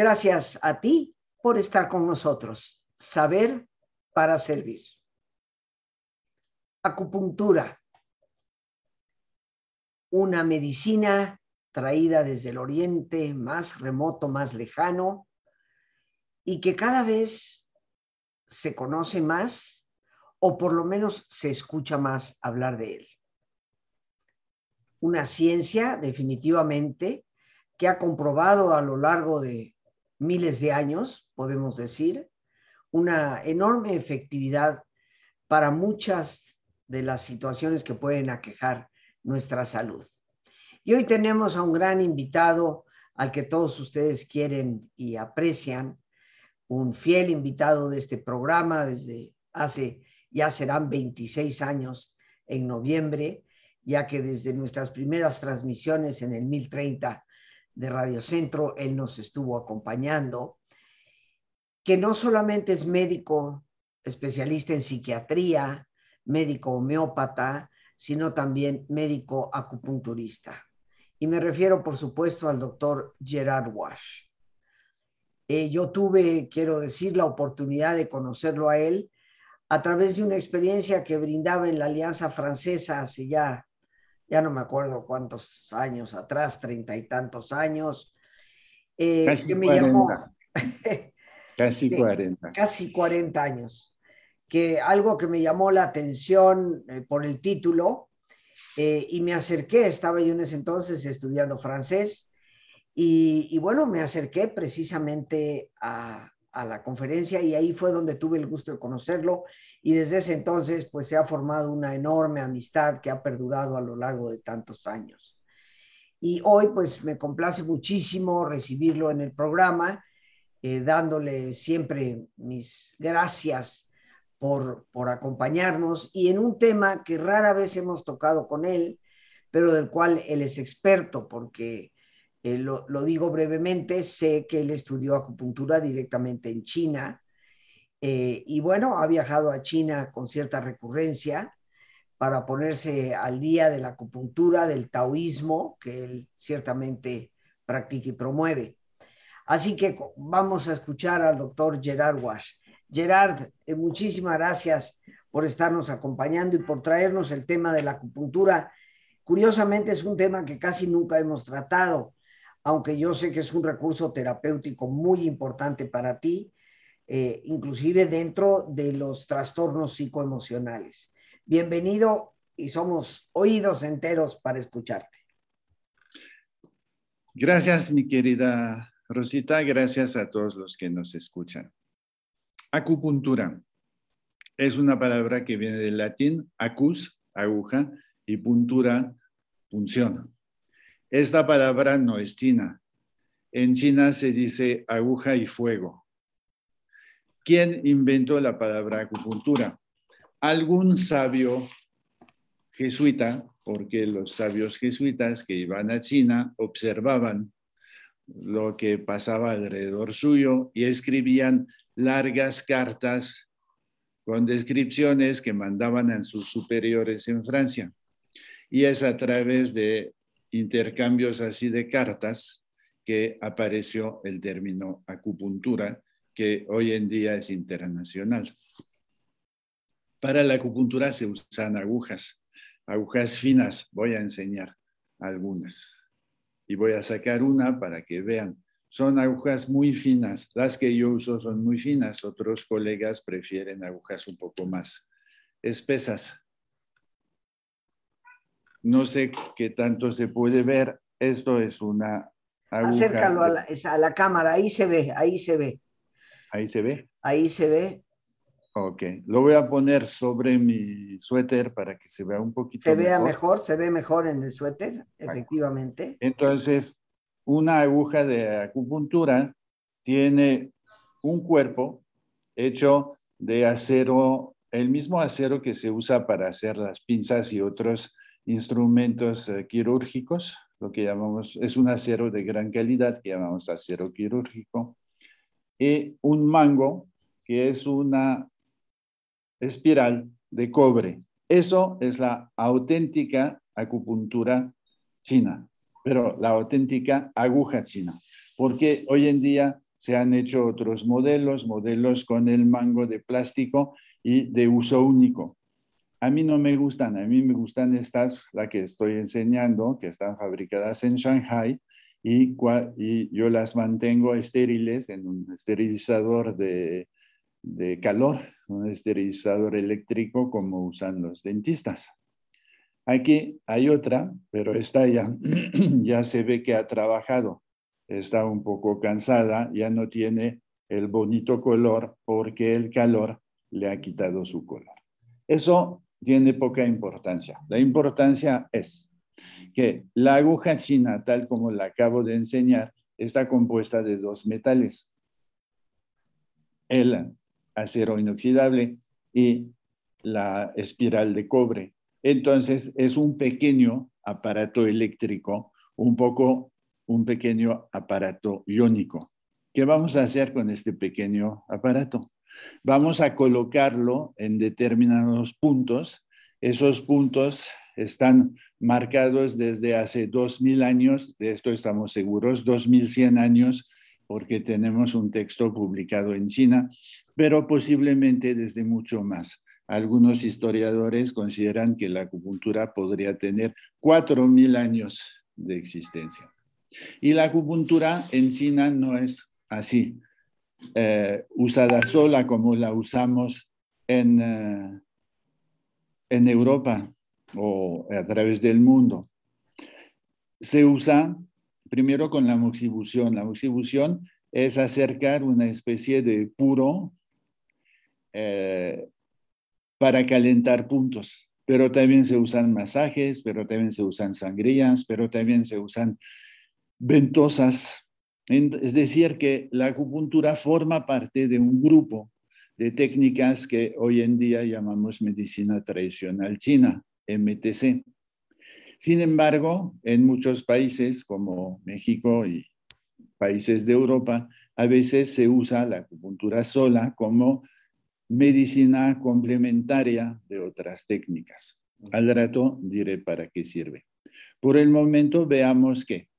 Gracias a ti por estar con nosotros. Saber para servir. Acupuntura. Una medicina traída desde el oriente más remoto, más lejano, y que cada vez se conoce más o por lo menos se escucha más hablar de él. Una ciencia definitivamente que ha comprobado a lo largo de miles de años, podemos decir, una enorme efectividad para muchas de las situaciones que pueden aquejar nuestra salud. Y hoy tenemos a un gran invitado al que todos ustedes quieren y aprecian, un fiel invitado de este programa desde hace, ya serán 26 años en noviembre, ya que desde nuestras primeras transmisiones en el 1030 de Radio Centro, él nos estuvo acompañando, que no solamente es médico especialista en psiquiatría, médico homeópata, sino también médico acupunturista. Y me refiero, por supuesto, al doctor Gerard Wash. Eh, yo tuve, quiero decir, la oportunidad de conocerlo a él a través de una experiencia que brindaba en la Alianza Francesa hace ya ya no me acuerdo cuántos años atrás, treinta y tantos años. Eh, casi me 40. casi 40. Casi 40 años. Que algo que me llamó la atención eh, por el título, eh, y me acerqué, estaba yo en ese entonces estudiando francés, y, y bueno, me acerqué precisamente a, a la conferencia y ahí fue donde tuve el gusto de conocerlo y desde ese entonces pues se ha formado una enorme amistad que ha perdurado a lo largo de tantos años. Y hoy pues me complace muchísimo recibirlo en el programa, eh, dándole siempre mis gracias por, por acompañarnos y en un tema que rara vez hemos tocado con él, pero del cual él es experto porque eh, lo, digo brevemente, sé que él estudió acupuntura directamente en China eh, y bueno, ha viajado a China con cierta recurrencia para ponerse al día de la acupuntura, del taoísmo, que él ciertamente practica y promueve. Así que vamos a escuchar al doctor Gerard Wash. Gerard, eh, muchísimas gracias por estarnos acompañando y por traernos el tema de la acupuntura. Curiosamente es un tema que casi nunca hemos tratado aunque yo sé que es un recurso terapéutico muy importante para ti, eh, inclusive dentro de los trastornos psicoemocionales. Bienvenido y somos oídos enteros para escucharte. Gracias, mi querida Rosita. Gracias a todos los que nos escuchan. Acupuntura es una palabra que viene del latín acus, aguja, y puntura, punción. Esta palabra no es china. En China se dice aguja y fuego. ¿Quién inventó la palabra acupuntura? Algún sabio jesuita, porque los sabios jesuitas que iban a China observaban lo que pasaba alrededor suyo y escribían largas cartas con descripciones que mandaban a sus superiores en Francia. Y es a través de intercambios así de cartas que apareció el término acupuntura, que hoy en día es internacional. Para la acupuntura se usan agujas, agujas finas. Voy a enseñar algunas. Y voy a sacar una para que vean. Son agujas muy finas. Las que yo uso son muy finas. Otros colegas prefieren agujas un poco más espesas. No sé qué tanto se puede ver. Esto es una aguja. Acércalo a la, cámara, ahí se ve, ahí se ve. Ahí se ve. Ahí se ve. Ok, lo voy a poner sobre mi suéter para que se vea un poquito Se vea mejor, se ve mejor en el suéter, efectivamente. Entonces, una aguja de acupuntura tiene un cuerpo hecho de acero, el mismo acero que se usa para hacer las pinzas y otros instrumentos eh, quirúrgicos, lo que llamamos, es un acero de gran calidad que llamamos acero quirúrgico, y un mango, que es una espiral de cobre. Eso es la auténtica acupuntura china, pero la auténtica aguja china. porque hoy en día se han hecho otros modelos, modelos con el mango de plástico y de uso único. A mí no me gustan, a mí me gustan estas, la que estoy enseñando, que están fabricadas en Shanghai y, yo las mantengo estériles en un esterilizador de, de calor, un esterilizador eléctrico como usan los dentistas. Aquí hay otra, pero esta ya, ya se ve que ha trabajado, está un poco cansada, ya no tiene el bonito color porque el calor le ha quitado su color. Eso tiene poca importancia. La importancia es que la aguja china, tal como la acabo de enseñar, está compuesta de dos metales, el acero inoxidable y la espiral de cobre. Entonces es un pequeño aparato eléctrico, un poco un pequeño aparato iónico. ¿Qué vamos a hacer con este pequeño aparato? Vamos a colocarlo en determinados puntos. Esos puntos están marcados desde hace 2000 años, de esto estamos seguros, 2100 años, porque tenemos un texto publicado en China, pero posiblemente desde mucho más. Algunos historiadores consideran que la acupuntura podría tener 4000 años de existencia. Y la acupuntura en China no es así. Eh, usada sola como la usamos en, eh, en Europa o a través del mundo. Se usa primero con la moxibución. La moxibución es acercar una especie de puro eh, para calentar puntos, pero también se usan masajes, pero también se usan sangrías, pero también se usan ventosas es decir, que la acupuntura forma parte de un grupo de técnicas que hoy en día llamamos medicina tradicional china, MTC. Sin embargo, en muchos países como México y países de Europa, a veces se usa la acupuntura sola como medicina complementaria de otras técnicas. Al rato diré para qué sirve. Por el momento veamos que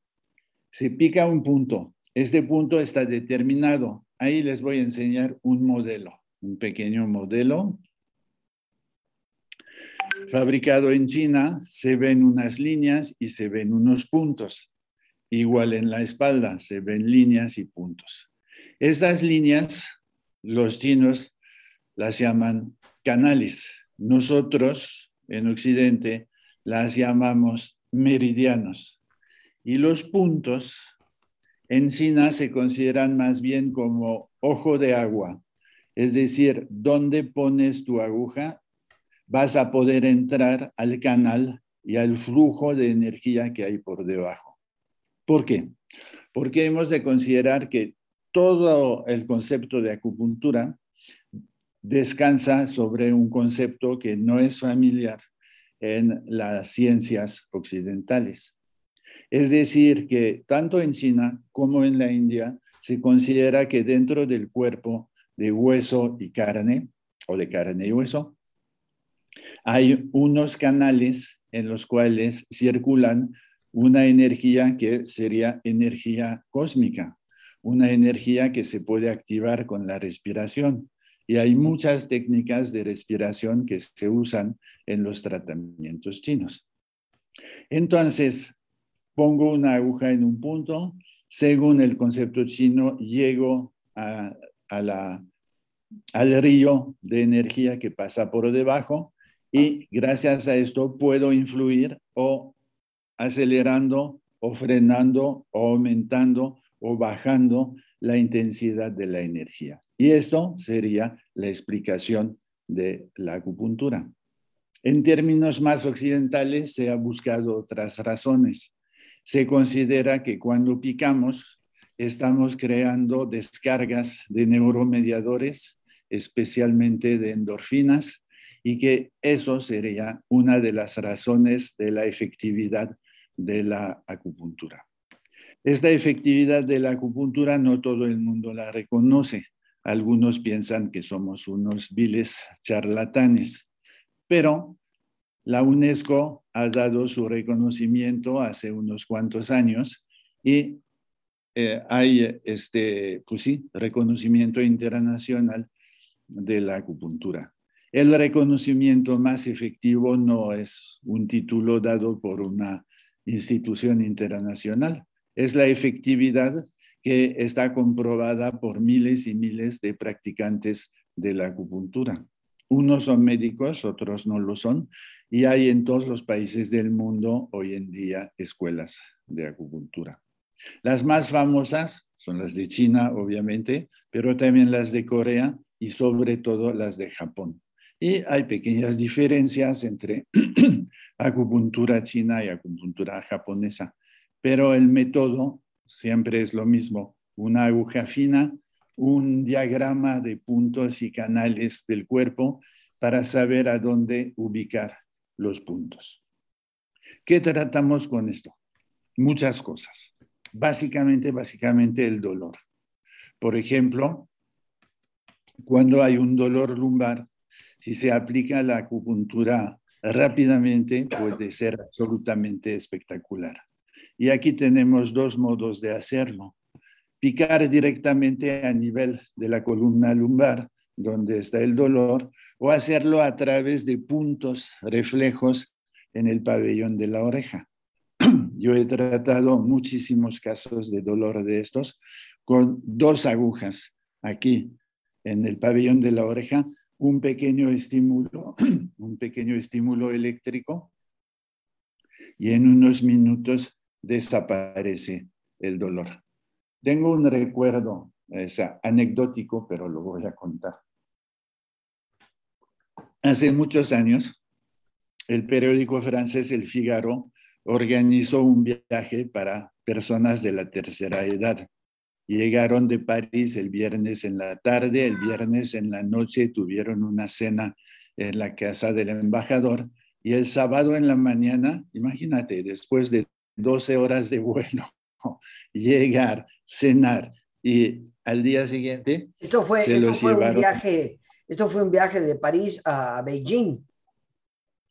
se pica un punto este punto está determinado. Ahí les voy a enseñar un modelo, un pequeño modelo. Fabricado en China, se ven unas líneas y se ven unos puntos. Igual en la espalda, se ven líneas y puntos. Estas líneas, los chinos las llaman canales. Nosotros, en Occidente, las llamamos meridianos. Y los puntos en China se consideran más bien como ojo de agua, es decir, donde pones tu aguja, vas a poder entrar al canal y al flujo de energía que hay por debajo. ¿Por qué? Porque hemos de considerar que todo el concepto de acupuntura descansa sobre un concepto que no es familiar en las ciencias occidentales. Es decir, que tanto en China como en la India se considera que dentro del cuerpo de hueso y carne, o de carne y hueso, hay unos canales en los cuales circulan una energía que sería energía cósmica, una energía que se puede activar con la respiración. Y hay muchas técnicas de respiración que se usan en los tratamientos chinos. Entonces, pongo una aguja en un punto, según el concepto chino, llego a, la, al río de energía que pasa por debajo y gracias a esto puedo influir o acelerando o frenando o aumentando o bajando la intensidad de la energía. Y esto sería la explicación de la acupuntura. En términos más occidentales se ha buscado otras razones se considera que cuando picamos estamos creando descargas de neuromediadores, especialmente de endorfinas, y que eso sería una de las razones de la efectividad de la acupuntura. Esta efectividad de la acupuntura no todo el mundo la reconoce. Algunos piensan que somos unos viles charlatanes, pero la UNESCO ha dado su reconocimiento hace unos cuantos años y eh, hay este, pues sí, reconocimiento internacional de la acupuntura. El reconocimiento más efectivo no es un título dado por una institución internacional, es la efectividad que está comprobada por miles y miles de practicantes de la acupuntura. Unos son médicos, otros no lo son, y hay en todos los países del mundo hoy en día escuelas de acupuntura. Las más famosas son las de China, obviamente, pero también las de Corea y sobre todo las de Japón. Y hay pequeñas diferencias entre acupuntura china y acupuntura japonesa, pero el método siempre es lo mismo, una aguja fina, un diagrama de puntos y canales del cuerpo para saber a dónde ubicar los puntos. ¿Qué tratamos con esto? Muchas cosas. Básicamente, básicamente el dolor. Por ejemplo, cuando hay un dolor lumbar, si se aplica la acupuntura rápidamente, puede ser absolutamente espectacular. Y aquí tenemos dos modos de hacerlo. Picar directamente a nivel de la columna lumbar, donde está el dolor, o hacerlo a través de puntos reflejos en el pabellón de la oreja. Yo he tratado muchísimos casos de dolor de estos con dos agujas aquí en el pabellón de la oreja, un pequeño estímulo, un pequeño estímulo eléctrico y en unos minutos desaparece el dolor. Tengo un recuerdo, es anecdótico, pero lo voy a contar. Hace muchos años, el periódico francés El Figaro organizó un viaje para personas de la tercera edad. Llegaron de París el viernes en la tarde, el viernes en la noche tuvieron una cena en la casa del embajador y el sábado en la mañana, imagínate, después de 12 horas de vuelo, llegar, cenar y al día siguiente esto fue, se esto fue Un viaje, esto fue un viaje de París a Beijing.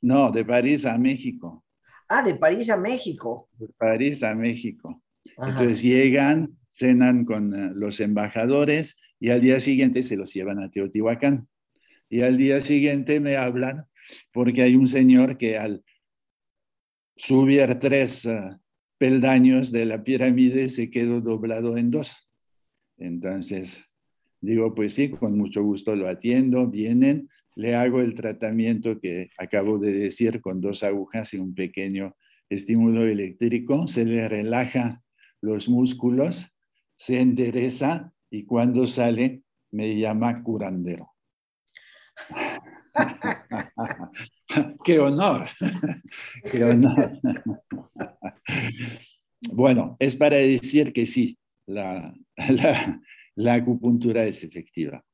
No, de París a México. Ah, de París a México. De París a México. Entonces llegan, cenan con eh, los embajadores y al día siguiente se los llevan a Teotihuacán. Y al día siguiente me hablan porque hay un señor que al subir tres uh, peldaños de la pirámide se quedó doblado en dos. Entonces, digo, pues sí, con mucho gusto lo atiendo, vienen, le hago el tratamiento que acabo de decir con dos agujas y un pequeño estímulo eléctrico, se le relaja los músculos, se endereza y cuando sale me llama curandero. ¡Qué honor! ¡Qué honor! bueno, es para decir que sí, la, la, acupuntura es efectiva.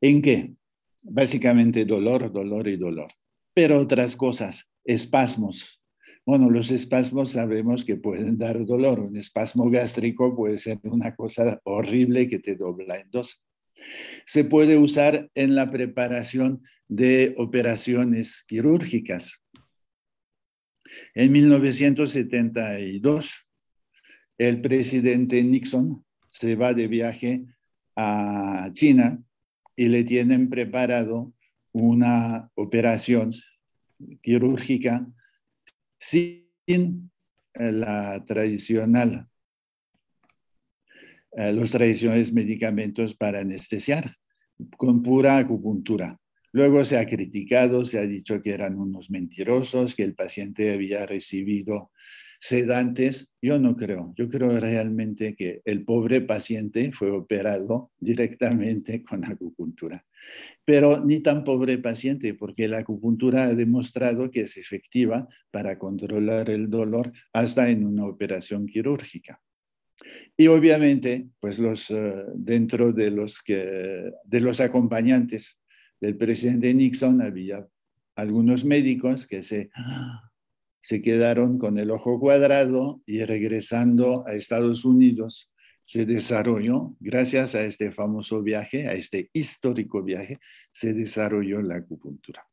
¿En qué? Básicamente dolor, dolor y dolor. Pero otras cosas, espasmos. Bueno, los espasmos sabemos que pueden dar dolor. Un espasmo gástrico puede ser una cosa horrible que te dobla en dos. Se puede usar en la preparación de operaciones quirúrgicas. En 1972, el presidente Nixon se va de viaje a China y le tienen preparado una operación quirúrgica sin la tradicional, los tradicionales medicamentos para anestesiar, con pura acupuntura. Luego se ha criticado, se ha dicho que eran unos mentirosos, que el paciente había recibido sedantes. Yo no creo. Yo creo realmente que el pobre paciente fue operado directamente con acupuntura. Pero ni tan pobre paciente, porque la acupuntura ha demostrado que es efectiva para controlar el dolor hasta en una operación quirúrgica. Y obviamente, pues los, eh, dentro de los, que, de los acompañantes del presidente Nixon había algunos médicos que se, se quedaron con el ojo cuadrado y regresando a Estados Unidos se desarrolló, gracias a este famoso viaje, a este histórico viaje, se desarrolló la acupuntura.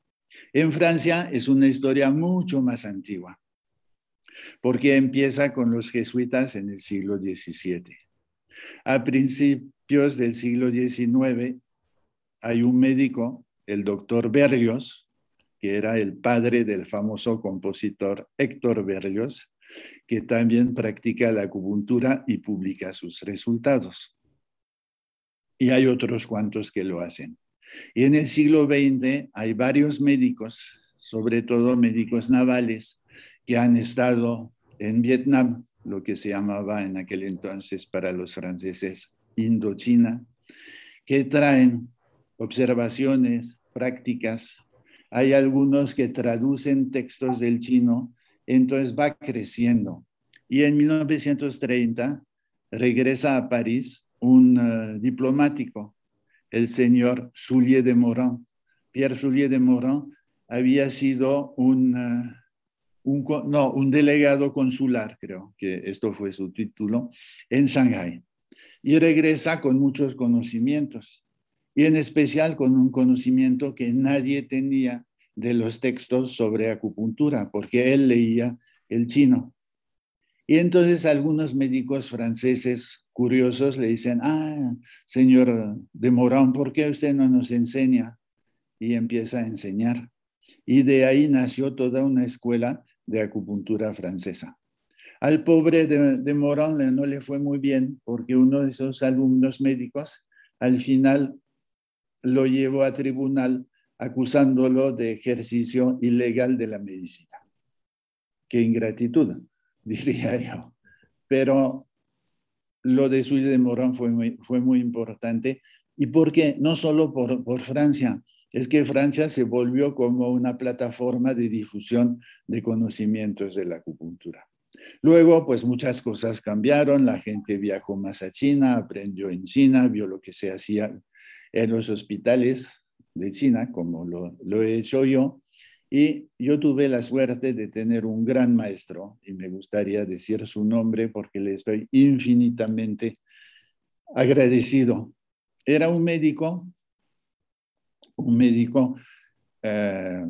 En Francia es una historia mucho más antigua, porque empieza con los jesuitas en el siglo XVII. A principios del siglo XIX hay un médico, el doctor Berlioz, que era el padre del famoso compositor Héctor Berlioz, que también practica la acupuntura y publica sus resultados. Y hay otros cuantos que lo hacen. Y en el siglo XX hay varios médicos, sobre todo médicos navales, que han estado en Vietnam, lo que se llamaba en aquel entonces para los franceses Indochina, que traen observaciones, prácticas. Hay algunos que traducen textos del chino, entonces va creciendo. Y en 1930 regresa a París un eh, diplomático, el señor Soulier de Morin. Pierre Soulier de Morin había sido un, eh, un, no, un delegado consular, creo que esto fue su título, en Shanghái. Y regresa con muchos conocimientos, y en especial con un conocimiento que nadie tenía de los textos sobre acupuntura, porque él leía el chino. Y entonces algunos médicos franceses curiosos le dicen, ah, señor de Morán, ¿por qué usted no nos enseña? Y empieza a enseñar. Y de ahí nació toda una escuela de acupuntura francesa. Al pobre de, de no le fue muy bien porque uno de esos alumnos médicos al final lo llevó a tribunal acusándolo de ejercicio ilegal de la medicina. Qué ingratitud, diría yo. Pero lo de Suy de Morán fue muy, fue muy importante. ¿Y por qué? No solo por, por Francia, es que Francia se volvió como una plataforma de difusión de conocimientos de la acupuntura. Luego, pues muchas cosas cambiaron, la gente viajó más a China, aprendió en China, vio lo que se hacía en los hospitales de China, como lo, he hecho yo, y yo tuve la suerte de tener un gran maestro, y me gustaría decir su nombre porque le estoy infinitamente agradecido. Era un médico, un médico eh,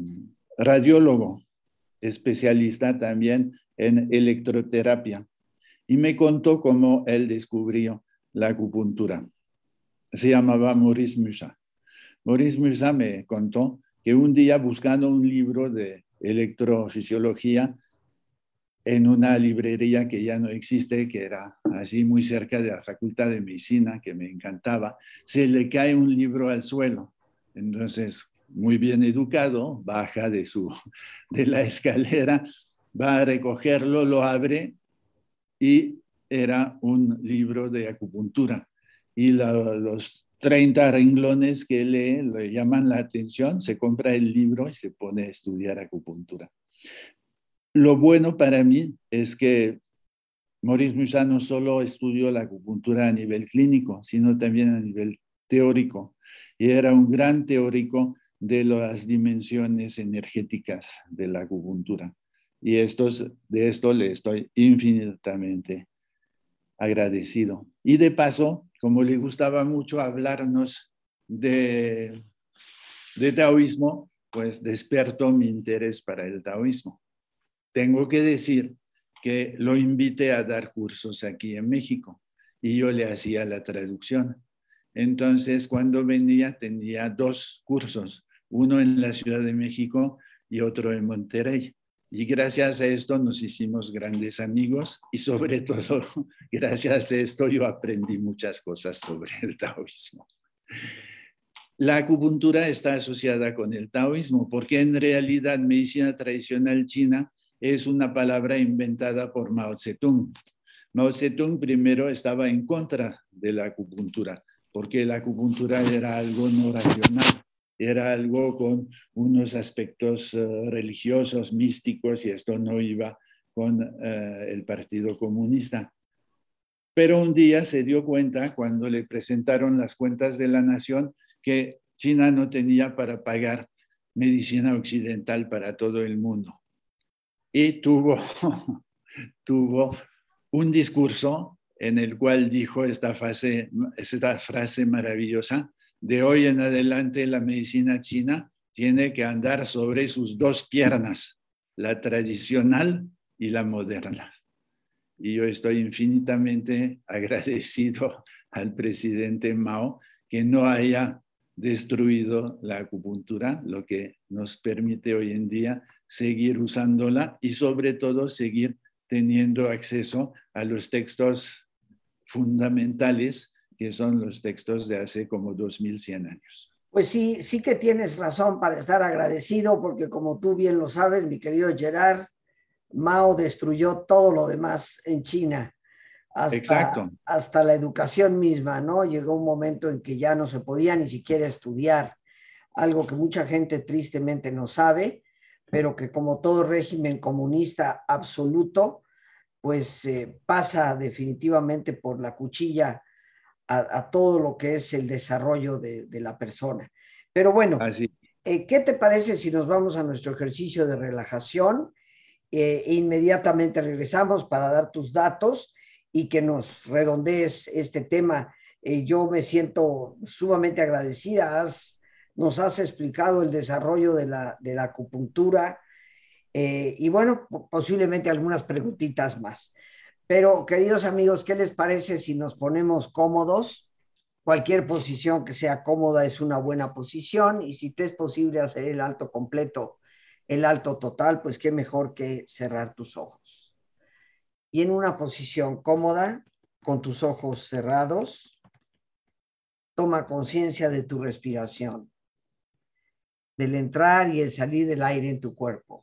radiólogo, especialista también en electroterapia, y me contó cómo él descubrió la acupuntura. Se llamaba Maurice Musa. Maurice Musa me contó que un día buscando un libro de electrofisiología en una librería que ya no existe, que era así muy cerca de la Facultad de Medicina, que me encantaba, se le cae un libro al suelo. Entonces, muy bien educado, baja de, su, de la escalera, va a recogerlo, lo abre y era un libro de acupuntura. Y los 30 renglones que lee le llaman la atención, se compra el libro y se pone a estudiar acupuntura. Lo bueno para mí es que Maurice Musa no solo estudió la acupuntura a nivel clínico, sino también a nivel teórico. Y era un gran teórico de las dimensiones energéticas de la acupuntura. Y estos, de esto le estoy infinitamente agradecido. Y de paso, como le gustaba mucho hablarnos de, de taoísmo, pues despertó mi interés para el taoísmo. Tengo que decir que lo invité a dar cursos aquí en México y yo le hacía la traducción. Entonces, cuando venía, tenía dos cursos, uno en la Ciudad de México y otro en Monterrey. Y gracias a esto nos hicimos grandes amigos y sobre todo gracias a esto yo aprendí muchas cosas sobre el taoísmo. La acupuntura está asociada con el taoísmo porque en realidad medicina tradicional china es una palabra inventada por Mao Zedong. Mao Zedong primero estaba en contra de la acupuntura porque la acupuntura era algo no racional era algo con unos aspectos eh, religiosos, místicos, y esto no iba con eh, el Partido Comunista. Pero un día se dio cuenta, cuando le presentaron las cuentas de la nación, que China no tenía para pagar medicina occidental para todo el mundo. Y tuvo, tuvo un discurso en el cual dijo esta, esta frase maravillosa, de hoy en adelante la medicina china tiene que andar sobre sus dos piernas, la tradicional y la moderna. y yo estoy infinitamente agradecido al presidente Mao que no haya destruido la acupuntura, lo que nos permite hoy en día seguir usándola y sobre todo seguir teniendo acceso a los textos fundamentales que son los textos de hace como 2100 años. Pues sí, sí que tienes razón para estar agradecido, porque como tú bien lo sabes, mi querido Gerard, Mao destruyó todo lo demás en China. Hasta, Exacto. hasta la educación misma, ¿no? Llegó un momento en que ya no se podía ni siquiera estudiar, algo que mucha gente tristemente no sabe, pero que como todo régimen comunista absoluto, pues eh, pasa definitivamente por la cuchilla a, todo lo que es el desarrollo de, la persona. Pero bueno, eh, ¿qué te parece si nos vamos a nuestro ejercicio de relajación eh, e inmediatamente regresamos para dar tus datos y que nos redondees este tema? Eh, yo me siento sumamente agradecida. nos has explicado el desarrollo de la, de la acupuntura y bueno, posiblemente algunas preguntitas más. Pero, queridos amigos, ¿qué les parece si nos ponemos cómodos? Cualquier posición que sea cómoda es una buena posición y si te es posible hacer el alto completo, el alto total, pues qué mejor que cerrar tus ojos. Y en una posición cómoda, con tus ojos cerrados, toma conciencia de tu respiración, del entrar y el salir del aire en tu cuerpo.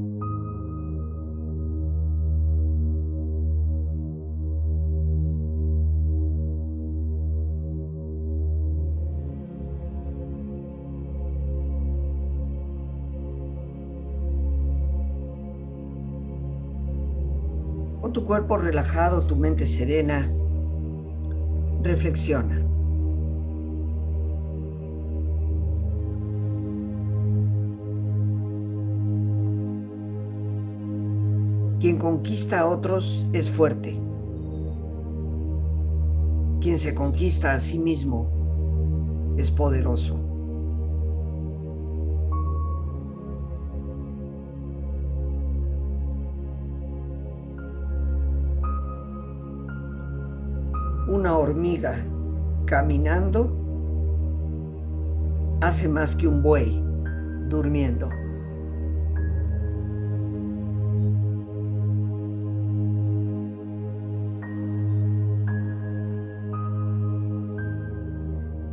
Tu cuerpo relajado, tu mente serena, reflexiona. Quien conquista a otros es fuerte. Quien se conquista a sí mismo es poderoso. Hormiga caminando hace más que un buey durmiendo.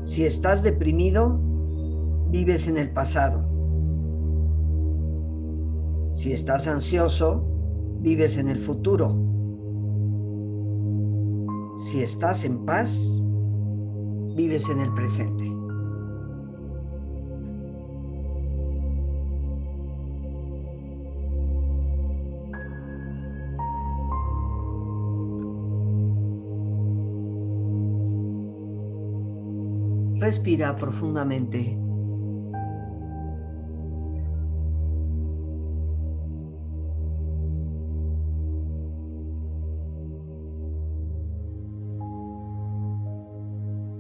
Si estás deprimido, vives en el pasado. Si estás ansioso, vives en el futuro. Si estás en paz, vives en el presente. Respira profundamente.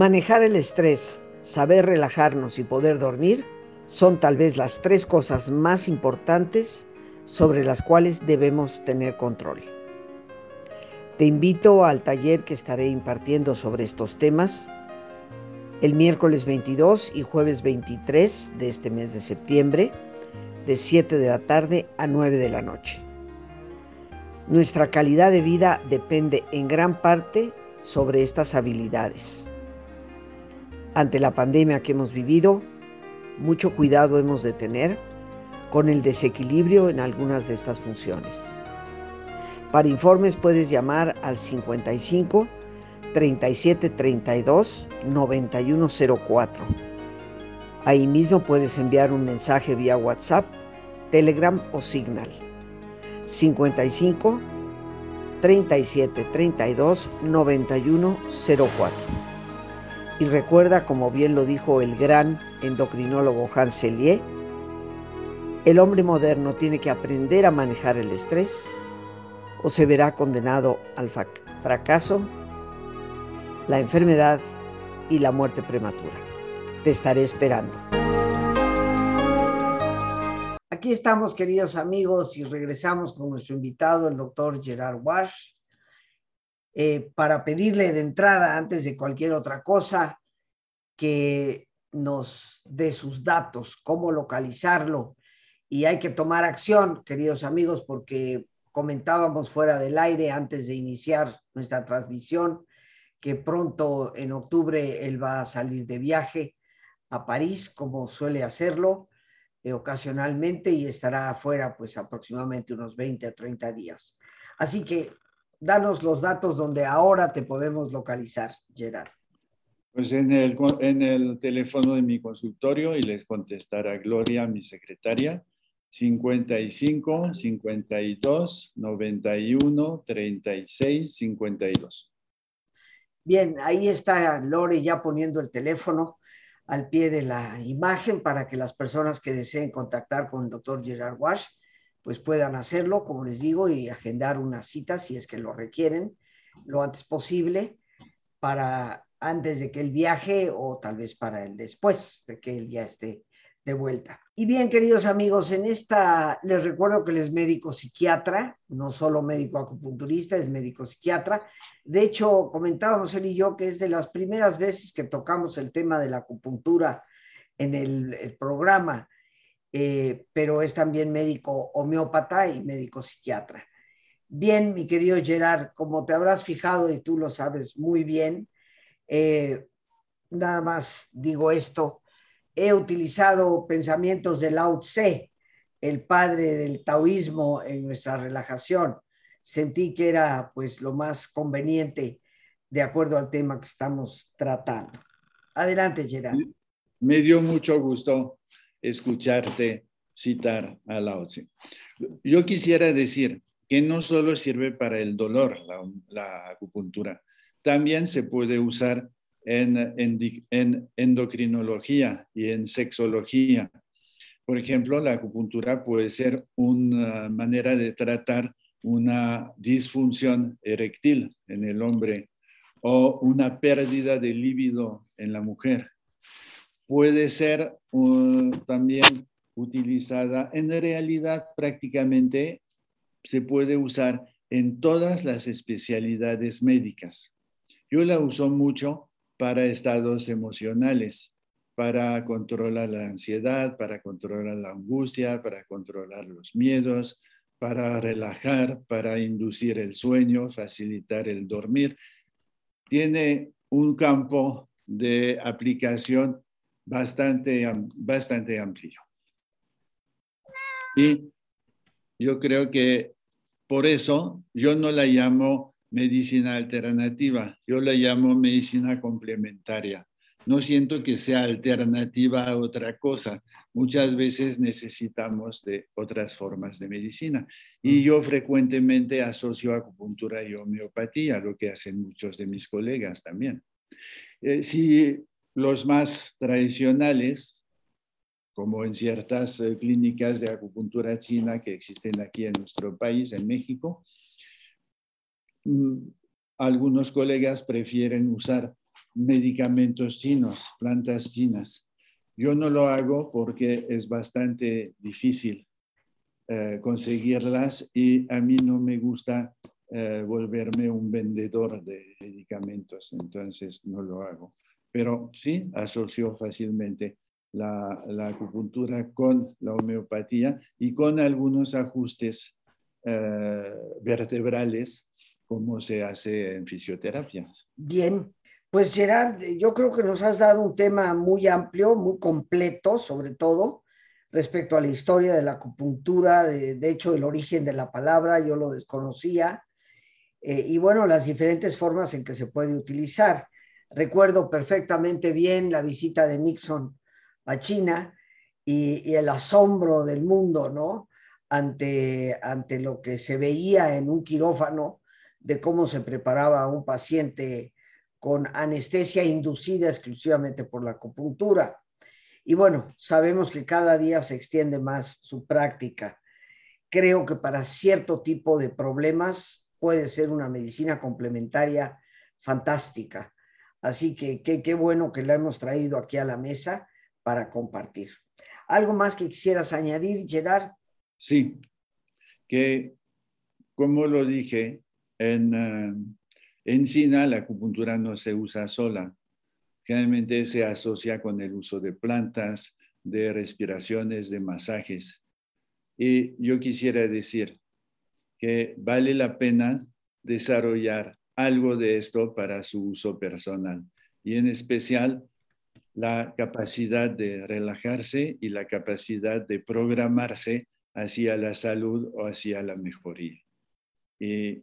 Manejar el estrés, saber relajarnos y poder dormir son tal vez las tres cosas más importantes sobre las cuales debemos tener control. Te invito al taller que estaré impartiendo sobre estos temas el miércoles 22 y jueves 23 de este mes de septiembre, de 7 de la tarde a 9 de la noche. Nuestra calidad de vida depende en gran parte sobre estas habilidades. Ante la pandemia que hemos vivido, mucho cuidado hemos de tener con el desequilibrio en algunas de estas funciones. Para informes puedes llamar al 55 37 32 9104. Ahí mismo puedes enviar un mensaje vía WhatsApp, Telegram o Signal. 55 37 32 91 04. Y recuerda, como bien lo dijo el gran endocrinólogo Hans Selye, el hombre moderno tiene que aprender a manejar el estrés o se verá condenado al fracaso, la enfermedad y la muerte prematura. Te estaré esperando. Aquí estamos, queridos amigos, y regresamos con nuestro invitado, el doctor Gerard Wash, eh, para pedirle de entrada, antes de cualquier otra cosa, que nos dé sus datos, cómo localizarlo. Y hay que tomar acción, queridos amigos, porque comentábamos fuera del aire antes de iniciar nuestra transmisión que pronto en octubre él va a salir de viaje a París, como suele hacerlo eh, ocasionalmente y estará afuera pues aproximadamente unos 20 a 30 días. Así que danos los datos donde ahora te podemos localizar, Gerard. Pues en el, en el teléfono de mi consultorio y les contestará Gloria, mi secretaria, 55 52 91 36 52. Bien, ahí está Lore ya poniendo el teléfono al pie de la imagen para que las personas que deseen contactar con el doctor Gerard Wash pues puedan hacerlo, como les digo, y agendar una cita si es que lo requieren lo antes posible para antes de que él viaje o tal vez para el después de que él ya esté de vuelta. Y bien, queridos amigos, en esta les recuerdo que él es médico psiquiatra, no solo médico acupunturista, es médico psiquiatra. De hecho, comentábamos él y yo que es de las primeras veces que tocamos el tema de la acupuntura en el, programa, eh, pero es también médico homeópata y médico psiquiatra. Bien, mi querido Gerard, como te habrás fijado y tú lo sabes muy bien, eh, nada más digo esto, he utilizado pensamientos de Lao Tse, el padre del taoísmo, en nuestra relajación. Sentí que era pues lo más conveniente de acuerdo al tema que estamos tratando. Adelante, Gerard. Me dio mucho gusto escucharte citar a Lao Tse. Yo quisiera decir que no solo sirve para el dolor la acupuntura, también se puede usar en, endocrinología y en sexología. Por ejemplo, la acupuntura puede ser una manera de tratar una disfunción eréctil en el hombre o una pérdida de líbido en la mujer. Puede ser también utilizada, en realidad prácticamente se puede usar en todas las especialidades médicas. Yo la uso mucho para estados emocionales, para controlar la ansiedad, para controlar la angustia, para controlar los miedos, para relajar, para inducir el sueño, facilitar el dormir. Tiene un campo de aplicación bastante, bastante amplio. Y yo creo que por eso yo no la llamo medicina alternativa, yo la llamo medicina complementaria. No siento que sea alternativa a otra cosa. Muchas veces necesitamos de otras formas de medicina. Y yo frecuentemente asocio acupuntura y homeopatía, lo que hacen muchos de mis colegas también. Eh, si los más tradicionales, como en ciertas eh, clínicas de acupuntura china que existen aquí en nuestro país, en México, Mm, algunos colegas prefieren usar medicamentos chinos, plantas chinas. Yo no lo hago porque es bastante difícil eh, conseguirlas y a mí no me gusta eh, volverme un vendedor de medicamentos, entonces no lo hago. Pero sí asocio fácilmente la, acupuntura con la homeopatía y con algunos ajustes eh, vertebrales, como se hace en fisioterapia. Bien, pues Gerard, yo creo que nos has dado un tema muy amplio, muy completo, sobre todo respecto a la historia de la acupuntura, de, hecho el origen de la palabra, yo lo desconocía, eh, y bueno, las diferentes formas en que se puede utilizar. Recuerdo perfectamente bien la visita de Nixon a China y, el asombro del mundo, ¿no? Ante, ante lo que se veía en un quirófano de cómo se preparaba un paciente con anestesia inducida exclusivamente por la acupuntura. Y bueno, sabemos que cada día se extiende más su práctica. Creo que para cierto tipo de problemas puede ser una medicina complementaria fantástica. Así que qué bueno que la hemos traído aquí a la mesa para compartir. ¿Algo más que quisieras añadir, Gerard? Sí, que como lo dije, en, uh, en China la acupuntura no se usa sola. Generalmente se asocia con el uso de plantas, de respiraciones, de masajes. Y yo quisiera decir que vale la pena desarrollar algo de esto para su uso personal y en especial la capacidad de relajarse y la capacidad de programarse hacia la salud o hacia la mejoría. Y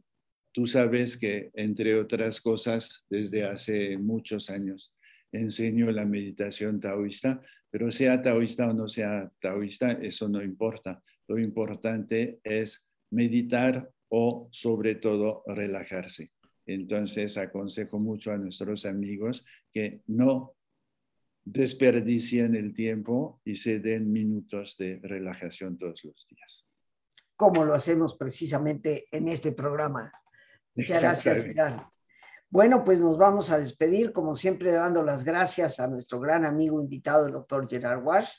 tú sabes que, entre otras cosas, desde hace muchos años enseño la meditación taoísta, pero sea taoísta o no sea taoísta, eso no importa. Lo importante es meditar o sobre todo relajarse. Entonces aconsejo mucho a nuestros amigos que no desperdicien el tiempo y se den minutos de relajación todos los días. Como lo hacemos precisamente en este programa. Muchas gracias, Bueno, pues nos vamos a despedir, como siempre, dando las gracias a nuestro gran amigo invitado, el doctor Gerard Wash.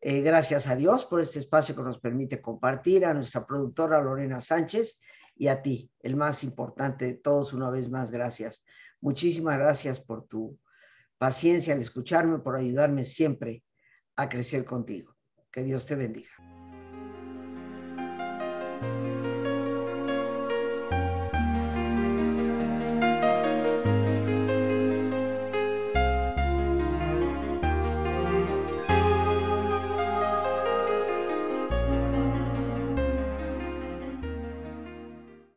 Eh, gracias a Dios por este espacio que nos permite compartir, a nuestra productora Lorena Sánchez y a ti, el más importante de todos, una vez más, gracias. Muchísimas gracias por tu paciencia al escucharme, por ayudarme siempre a crecer contigo. Que Dios te bendiga.